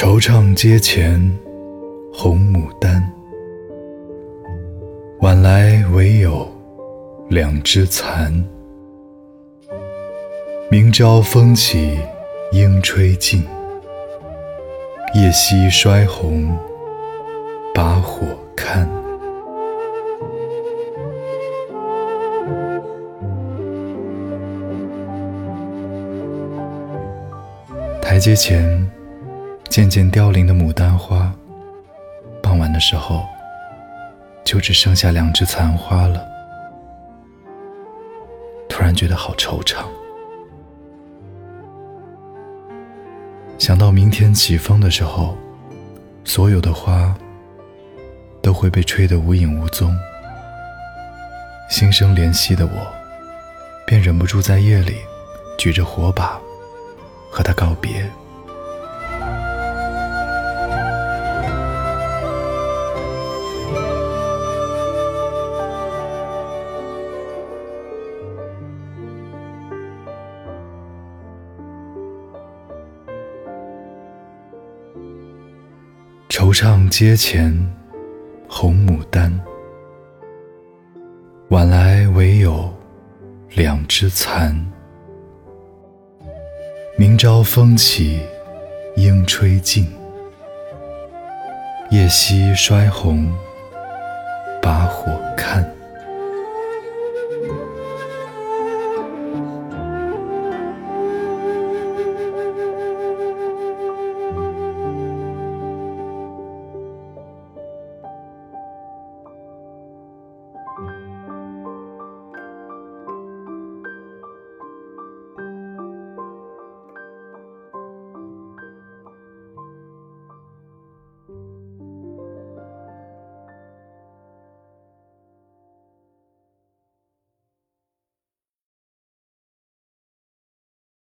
惆怅阶前，红牡丹。晚来唯有两枝残。明朝风起莺吹尽，夜夕衰红把火看。台阶前渐渐凋零的牡丹花，傍晚的时候，就只剩下两枝残花了。突然觉得好惆怅。想到明天起风的时候，所有的花都会被吹得无影无踪，心生怜惜的我，便忍不住在夜里举着火把和他告别。惆怅阶前，红牡丹。晚来唯有两枝残。明朝风起应吹尽，夜夕衰红